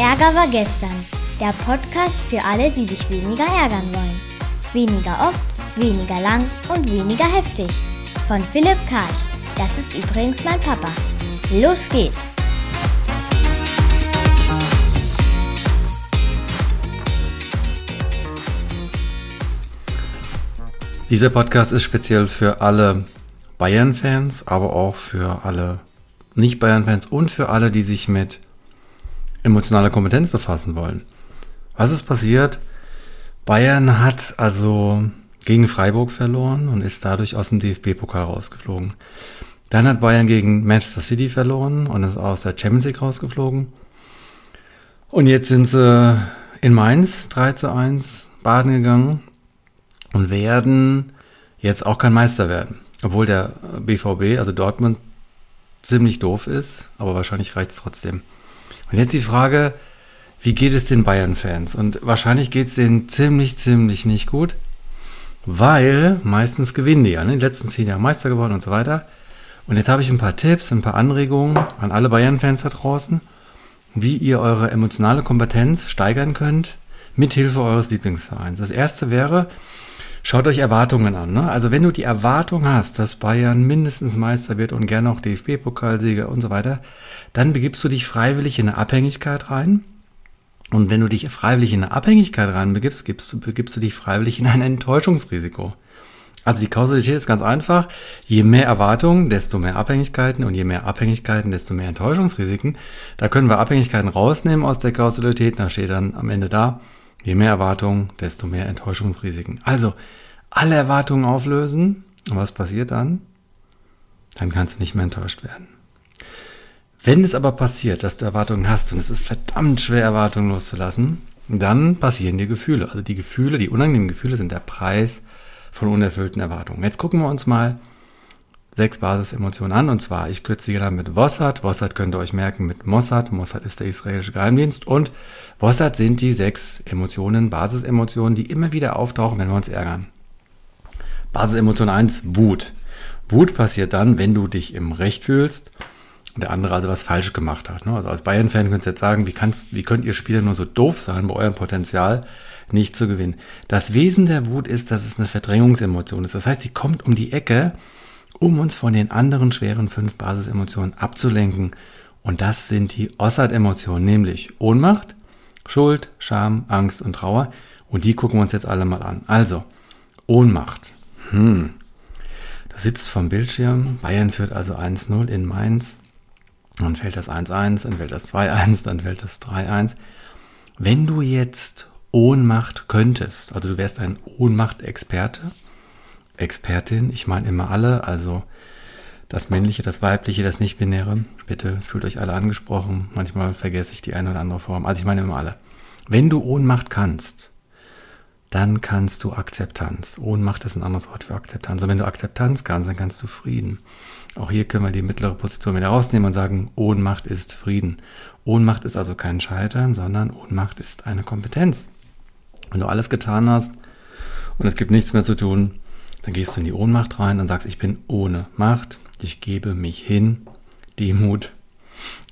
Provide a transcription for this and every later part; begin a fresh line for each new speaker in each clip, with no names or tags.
Ärger war gestern. Der Podcast für alle, die sich weniger ärgern wollen. Weniger oft, weniger lang und weniger heftig. Von Philipp Karch. Das ist übrigens mein Papa. Los geht's!
Dieser Podcast ist speziell für alle Bayern-Fans, aber auch für alle Nicht-Bayern-Fans und für alle, die sich mit emotionaler Kompetenz befassen wollen. Was ist passiert? Bayern hat also gegen Freiburg verloren und ist dadurch aus dem DFB-Pokal rausgeflogen. Dann hat Bayern gegen Manchester City verloren und ist aus der Champions League rausgeflogen. Und jetzt sind sie in Mainz 3 zu 1 baden gegangen und werden jetzt auch kein Meister werden. Obwohl der BVB, also Dortmund, ziemlich doof ist, aber wahrscheinlich reicht es trotzdem. Und jetzt die Frage, wie geht es den Bayern-Fans? Und wahrscheinlich geht es denen ziemlich, ziemlich nicht gut, weil meistens gewinnen die ja. Ne? In den letzten zehn Jahren Meister geworden und so weiter. Und jetzt habe ich ein paar Tipps, ein paar Anregungen an alle Bayern-Fans da draußen, wie ihr eure emotionale Kompetenz steigern könnt, mithilfe eures Lieblingsvereins. Das erste wäre, Schaut euch Erwartungen an. Ne? Also wenn du die Erwartung hast, dass Bayern mindestens Meister wird und gerne auch DFB-Pokalsieger und so weiter, dann begibst du dich freiwillig in eine Abhängigkeit rein. Und wenn du dich freiwillig in eine Abhängigkeit rein begibst, gibst begibst du dich freiwillig in ein Enttäuschungsrisiko. Also die Kausalität ist ganz einfach. Je mehr Erwartungen, desto mehr Abhängigkeiten und je mehr Abhängigkeiten, desto mehr Enttäuschungsrisiken. Da können wir Abhängigkeiten rausnehmen aus der Kausalität. Da steht dann am Ende da, Je mehr Erwartungen, desto mehr Enttäuschungsrisiken. Also alle Erwartungen auflösen. Und was passiert dann? Dann kannst du nicht mehr enttäuscht werden. Wenn es aber passiert, dass du Erwartungen hast und es ist verdammt schwer, Erwartungen loszulassen, dann passieren dir Gefühle. Also die Gefühle, die unangenehmen Gefühle sind der Preis von unerfüllten Erwartungen. Jetzt gucken wir uns mal sechs Basisemotionen an. Und zwar, ich kürze die dann mit Vossat. Vossat könnt ihr euch merken mit Mossad. Mossad ist der israelische Geheimdienst. Und Vossat sind die sechs Emotionen, Basisemotionen, die immer wieder auftauchen, wenn wir uns ärgern. Basisemotion 1, Wut. Wut passiert dann, wenn du dich im Recht fühlst und der andere also was falsch gemacht hat. Ne? Also als Bayern-Fan könnt ihr jetzt sagen, wie, kannst, wie könnt ihr Spieler nur so doof sein, bei eurem Potenzial nicht zu gewinnen? Das Wesen der Wut ist, dass es eine Verdrängungsemotion ist. Das heißt, sie kommt um die Ecke um uns von den anderen schweren fünf Basisemotionen abzulenken. Und das sind die Ossard-Emotionen, nämlich Ohnmacht, Schuld, Scham, Angst und Trauer. Und die gucken wir uns jetzt alle mal an. Also, Ohnmacht. Hm. Du sitzt vom Bildschirm. Bayern führt also 1-0 in Mainz. Dann fällt das 1-1, dann fällt das 2-1, dann fällt das 3-1. Wenn du jetzt Ohnmacht könntest, also du wärst ein Ohnmacht-Experte, Expertin. Ich meine immer alle, also das männliche, das weibliche, das nicht-binäre. Bitte fühlt euch alle angesprochen. Manchmal vergesse ich die eine oder andere Form. Also ich meine immer alle. Wenn du Ohnmacht kannst, dann kannst du Akzeptanz. Ohnmacht ist ein anderes Wort für Akzeptanz. Und wenn du Akzeptanz kannst, dann kannst du Frieden. Auch hier können wir die mittlere Position wieder rausnehmen und sagen, Ohnmacht ist Frieden. Ohnmacht ist also kein Scheitern, sondern Ohnmacht ist eine Kompetenz. Wenn du alles getan hast und es gibt nichts mehr zu tun, dann gehst du in die Ohnmacht rein und sagst, ich bin ohne Macht, ich gebe mich hin, Demut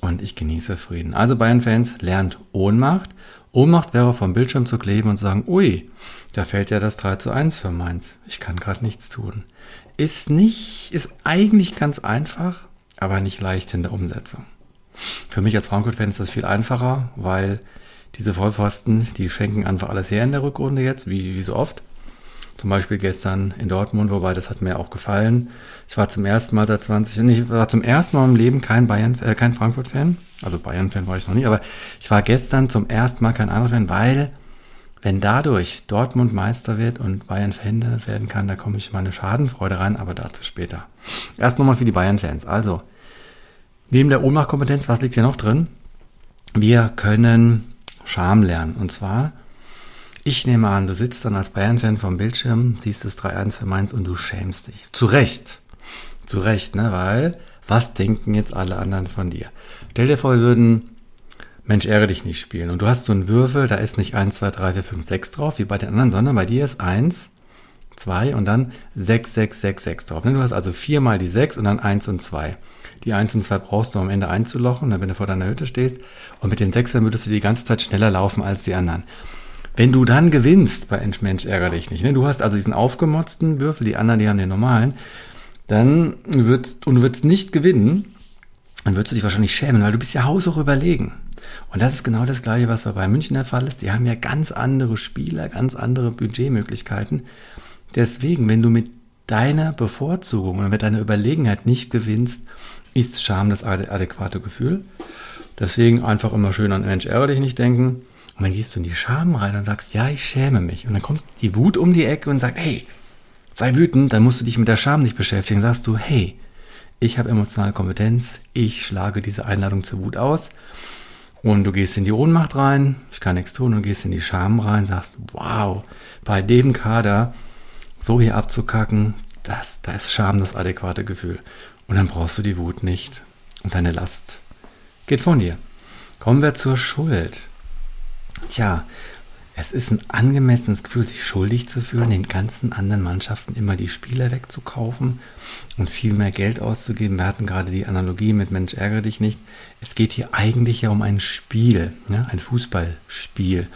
und ich genieße Frieden. Also Bayern-Fans, lernt Ohnmacht. Ohnmacht wäre vom Bildschirm zu kleben und zu sagen, ui, da fällt ja das 3 zu 1 für meins. Ich kann gerade nichts tun. Ist nicht, ist eigentlich ganz einfach, aber nicht leicht in der Umsetzung. Für mich als Frankfurt-Fan ist das viel einfacher, weil diese Vollpfosten, die schenken einfach alles her in der Rückrunde jetzt, wie, wie so oft. Zum Beispiel gestern in Dortmund, wobei das hat mir auch gefallen. Ich war zum ersten Mal seit 20, ich war zum ersten Mal im Leben kein Bayern, äh, kein Frankfurt-Fan. Also Bayern-Fan war ich noch nie, aber ich war gestern zum ersten Mal kein anderer Fan, weil wenn dadurch Dortmund Meister wird und Bayern verhindert werden kann, da komme ich meine Schadenfreude rein, aber dazu später. Erst nochmal für die Bayern-Fans. Also, neben der Ohnmachtkompetenz, was liegt hier noch drin? Wir können Scham lernen. Und zwar ich nehme an, du sitzt dann als Bayern-Fan vom Bildschirm, siehst das 3-1 für Mainz und du schämst dich. Zu Recht. Zu Recht, ne? Weil, was denken jetzt alle anderen von dir? Stell dir vor, wir würden Mensch, ärgere dich nicht spielen. Und du hast so einen Würfel, da ist nicht 1, 2, 3, 4, 5, 6 drauf, wie bei den anderen, sondern bei dir ist 1, 2 und dann 6, 6, 6, 6 drauf. Ne? Du hast also viermal die 6 und dann 1 und 2. Die 1 und 2 brauchst du, um am Ende einzulochen, wenn du vor deiner Hütte stehst. Und mit den Sechsern würdest du die ganze Zeit schneller laufen als die anderen. Wenn du dann gewinnst bei Mensch, ärger dich nicht. Ne? Du hast also diesen aufgemotzten Würfel, die anderen, die haben den normalen. Dann würdest, und du würdest nicht gewinnen, dann würdest du dich wahrscheinlich schämen, weil du bist ja haushoch überlegen. Und das ist genau das Gleiche, was bei München der Fall ist. Die haben ja ganz andere Spieler, ganz andere Budgetmöglichkeiten. Deswegen, wenn du mit deiner Bevorzugung oder mit deiner Überlegenheit nicht gewinnst, ist Scham das adäquate Gefühl. Deswegen einfach immer schön an Mensch, ärger dich nicht denken. Und dann gehst du in die Scham rein und sagst, ja, ich schäme mich. Und dann kommst die Wut um die Ecke und sagt, hey, sei wütend, dann musst du dich mit der Scham nicht beschäftigen. Sagst du, hey, ich habe emotionale Kompetenz, ich schlage diese Einladung zur Wut aus. Und du gehst in die Ohnmacht rein, ich kann nichts tun, und gehst in die Scham rein, sagst, wow, bei dem Kader so hier abzukacken, das, da ist Scham das adäquate Gefühl. Und dann brauchst du die Wut nicht. Und deine Last geht von dir. Kommen wir zur Schuld. Tja, es ist ein angemessenes Gefühl, sich schuldig zu fühlen, den ganzen anderen Mannschaften immer die Spieler wegzukaufen und viel mehr Geld auszugeben. Wir hatten gerade die Analogie mit Mensch, ärgere dich nicht. Es geht hier eigentlich ja um ein Spiel, ja, ein Fußballspiel.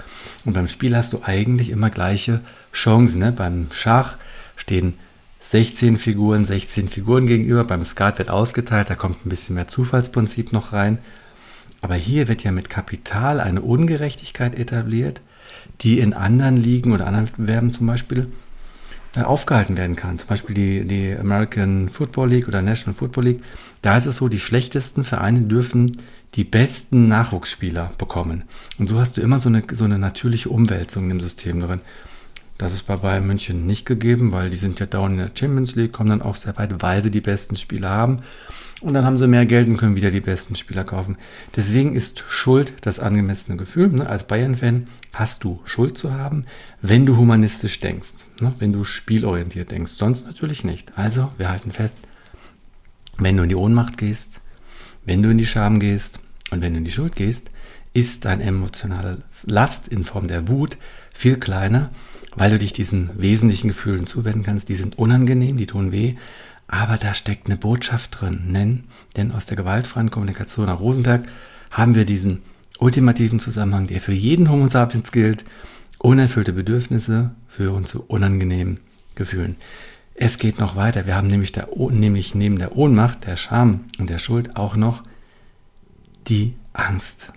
Und beim Spiel hast du eigentlich immer gleiche Chancen. Ne? Beim Schach stehen 16 Figuren, 16 Figuren gegenüber. Beim Skat wird ausgeteilt, da kommt ein bisschen mehr Zufallsprinzip noch rein. Aber hier wird ja mit Kapital eine Ungerechtigkeit etabliert, die in anderen Ligen oder anderen Wettbewerben zum Beispiel äh, aufgehalten werden kann. Zum Beispiel die, die American Football League oder National Football League. Da ist es so, die schlechtesten Vereine dürfen die besten Nachwuchsspieler bekommen. Und so hast du immer so eine, so eine natürliche Umwälzung im System drin. Das ist bei Bayern München nicht gegeben, weil die sind ja dauernd in der Champions League, kommen dann auch sehr weit, weil sie die besten Spieler haben. Und dann haben sie mehr Geld und können wieder die besten Spieler kaufen. Deswegen ist Schuld das angemessene Gefühl. Ne? Als Bayern-Fan hast du Schuld zu haben, wenn du humanistisch denkst, ne? wenn du spielorientiert denkst. Sonst natürlich nicht. Also, wir halten fest, wenn du in die Ohnmacht gehst, wenn du in die Scham gehst und wenn du in die Schuld gehst, ist deine emotionale Last in Form der Wut viel kleiner weil du dich diesen wesentlichen Gefühlen zuwenden kannst. Die sind unangenehm, die tun weh, aber da steckt eine Botschaft drin. Denn, denn aus der gewaltfreien Kommunikation nach Rosenberg haben wir diesen ultimativen Zusammenhang, der für jeden Homo sapiens gilt. Unerfüllte Bedürfnisse führen zu unangenehmen Gefühlen. Es geht noch weiter. Wir haben nämlich, der, nämlich neben der Ohnmacht, der Scham und der Schuld auch noch die Angst.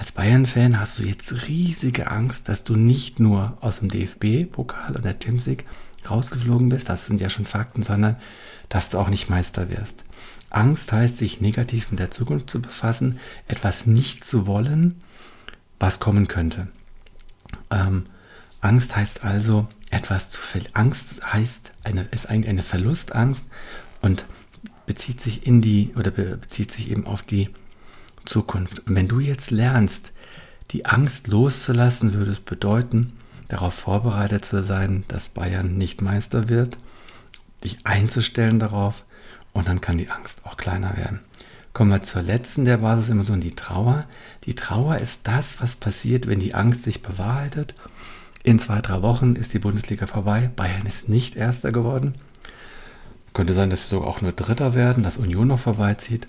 Als Bayern-Fan hast du jetzt riesige Angst, dass du nicht nur aus dem DFB-Pokal oder Champions rausgeflogen bist, das sind ja schon Fakten, sondern dass du auch nicht Meister wirst. Angst heißt, sich negativ mit der Zukunft zu befassen, etwas nicht zu wollen, was kommen könnte. Ähm, Angst heißt also, etwas zu verlieren. Angst heißt, eine, ist eigentlich eine Verlustangst und bezieht sich in die oder bezieht sich eben auf die Zukunft. Und wenn du jetzt lernst, die Angst loszulassen, würde es bedeuten, darauf vorbereitet zu sein, dass Bayern nicht Meister wird, dich einzustellen darauf und dann kann die Angst auch kleiner werden. Kommen wir zur letzten der Basisemotion, die Trauer. Die Trauer ist das, was passiert, wenn die Angst sich bewahrheitet. In zwei, drei Wochen ist die Bundesliga vorbei. Bayern ist nicht Erster geworden. Könnte sein, dass sie sogar auch nur Dritter werden, dass Union noch vorbeizieht.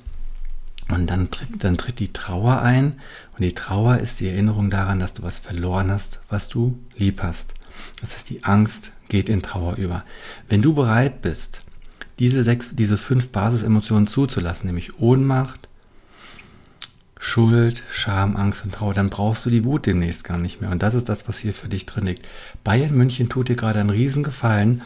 Und dann tritt, dann tritt die Trauer ein. Und die Trauer ist die Erinnerung daran, dass du was verloren hast, was du lieb hast. Das heißt, die Angst geht in Trauer über. Wenn du bereit bist, diese sechs, diese fünf Basisemotionen zuzulassen, nämlich Ohnmacht, Schuld, Scham, Angst und Trauer, dann brauchst du die Wut demnächst gar nicht mehr. Und das ist das, was hier für dich drin liegt. Bayern München tut dir gerade einen Riesengefallen,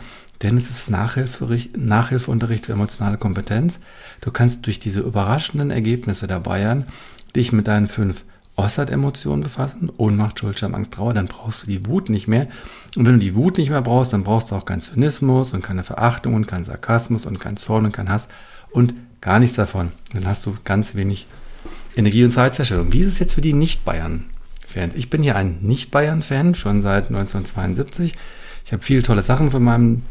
denn es ist Nachhilfeunterricht für emotionale Kompetenz. Du kannst durch diese überraschenden Ergebnisse der Bayern dich mit deinen fünf Ossard-Emotionen befassen, Ohnmacht, Schuld, Scham, Angst, Trauer, dann brauchst du die Wut nicht mehr. Und wenn du die Wut nicht mehr brauchst, dann brauchst du auch keinen Zynismus und keine Verachtung und keinen Sarkasmus und keinen Zorn und keinen Hass und gar nichts davon. Dann hast du ganz wenig Energie- und Zeitverschwendung. Wie ist es jetzt für die Nicht-Bayern-Fans? Ich bin hier ein Nicht-Bayern-Fan, schon seit 1972. Ich habe viele tolle Sachen von meinem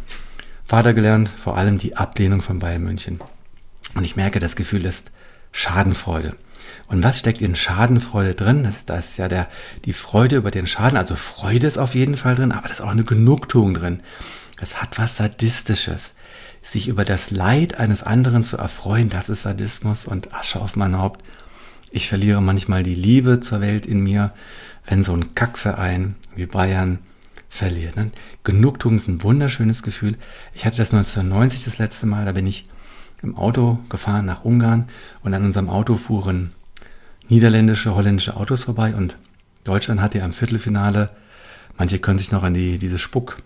Vater gelernt, vor allem die Ablehnung von Bayern München. Und ich merke, das Gefühl ist Schadenfreude. Und was steckt in Schadenfreude drin? Das ist, das ist ja der, die Freude über den Schaden. Also Freude ist auf jeden Fall drin, aber da ist auch eine Genugtuung drin. Das hat was Sadistisches. sich über das Leid eines anderen zu erfreuen, das ist Sadismus und Asche auf mein Haupt. Ich verliere manchmal die Liebe zur Welt in mir, wenn so ein Kackverein wie Bayern verliert. Genugtuung ist ein wunderschönes Gefühl. Ich hatte das 1990 das letzte Mal, da bin ich im Auto gefahren nach Ungarn und an unserem Auto fuhren niederländische, holländische Autos vorbei und Deutschland hatte ja im Viertelfinale, manche können sich noch an die, diese Spuck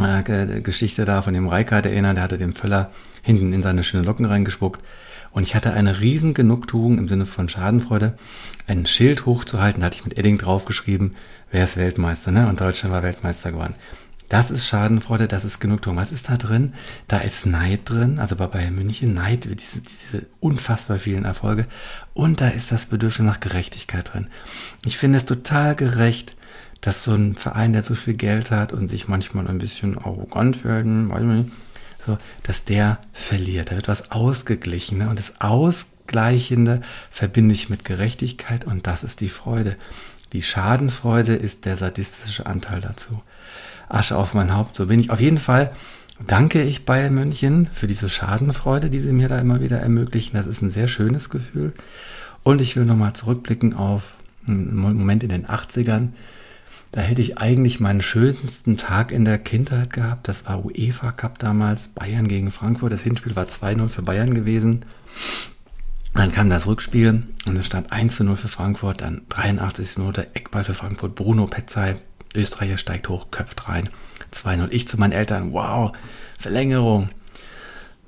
äh, Geschichte da von dem Reikard erinnern, der hatte dem Völler hinten in seine schönen Locken reingespuckt. Und ich hatte eine riesen Genugtuung im Sinne von Schadenfreude, ein Schild hochzuhalten, da hatte ich mit Edding draufgeschrieben, wer ist Weltmeister, ne? Und Deutschland war Weltmeister geworden. Das ist Schadenfreude, das ist Genugtuung. Was ist da drin? Da ist Neid drin, also bei Bayern München, Neid, diese, diese unfassbar vielen Erfolge. Und da ist das Bedürfnis nach Gerechtigkeit drin. Ich finde es total gerecht, dass so ein Verein, der so viel Geld hat und sich manchmal ein bisschen arrogant werden, weiß nicht, so, dass der verliert. Da wird was ausgeglichen. Ne? Und das Ausgleichende verbinde ich mit Gerechtigkeit und das ist die Freude. Die Schadenfreude ist der sadistische Anteil dazu. Asche auf mein Haupt, so bin ich. Auf jeden Fall danke ich Bayern München für diese Schadenfreude, die sie mir da immer wieder ermöglichen. Das ist ein sehr schönes Gefühl. Und ich will nochmal zurückblicken auf einen Moment in den 80ern, da hätte ich eigentlich meinen schönsten Tag in der Kindheit gehabt. Das war UEFA Cup damals, Bayern gegen Frankfurt. Das Hinspiel war 2-0 für Bayern gewesen. Dann kam das Rückspiel und es stand 1-0 für Frankfurt, dann 83. Minute Eckball für Frankfurt, Bruno Petzai, Österreicher steigt hoch, köpft rein, 2-0. Ich zu meinen Eltern, wow, Verlängerung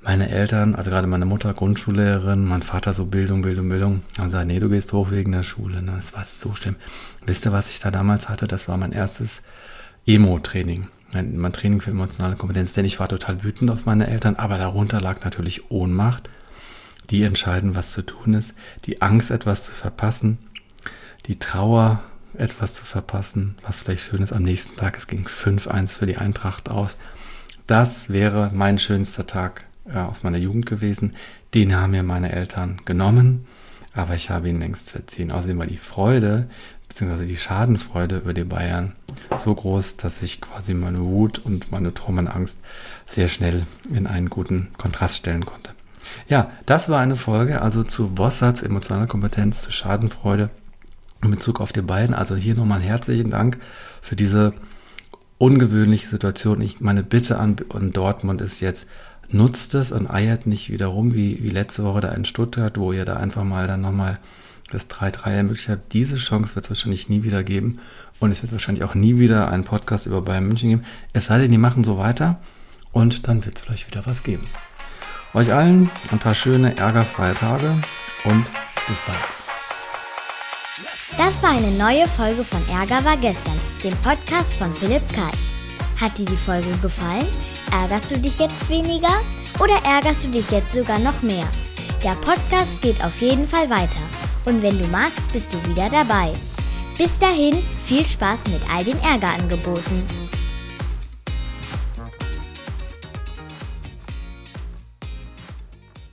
meine Eltern, also gerade meine Mutter Grundschullehrerin, mein Vater so Bildung, Bildung, Bildung, haben gesagt, nee, du gehst hoch wegen der Schule. Das war so schlimm. Wisst ihr, was ich da damals hatte? Das war mein erstes Emo-Training. Mein Training für emotionale Kompetenz, denn ich war total wütend auf meine Eltern, aber darunter lag natürlich Ohnmacht. Die entscheiden, was zu tun ist, die Angst, etwas zu verpassen, die Trauer, etwas zu verpassen, was vielleicht schön ist. Am nächsten Tag, es ging 5-1 für die Eintracht aus. Das wäre mein schönster Tag äh, aus meiner Jugend gewesen. Den haben mir meine Eltern genommen, aber ich habe ihn längst verziehen. Außerdem war die Freude beziehungsweise die Schadenfreude über die Bayern so groß, dass ich quasi meine Wut und meine Traumenangst sehr schnell in einen guten Kontrast stellen konnte. Ja, das war eine Folge also zu Wossatz, emotionaler Kompetenz, zu Schadenfreude in Bezug auf die beiden. Also hier nochmal herzlichen Dank für diese ungewöhnliche Situation. Ich meine Bitte an, an Dortmund ist jetzt, nutzt es und eiert nicht wieder rum, wie, wie letzte Woche da in Stuttgart, wo ihr da einfach mal dann nochmal das 3-3 ermöglicht habt. Diese Chance wird es wahrscheinlich nie wieder geben. Und es wird wahrscheinlich auch nie wieder einen Podcast über Bayern München geben. Es sei denn, die machen so weiter und dann wird es vielleicht wieder was geben. Euch allen ein paar schöne, ärgerfreie Tage und bis bald.
Das war eine neue Folge von Ärger war gestern, dem Podcast von Philipp Karch. Hat dir die Folge gefallen? Ärgerst du dich jetzt weniger oder ärgerst du dich jetzt sogar noch mehr? Der Podcast geht auf jeden Fall weiter. Und wenn du magst, bist du wieder dabei. Bis dahin, viel Spaß mit all den Ärgerangeboten.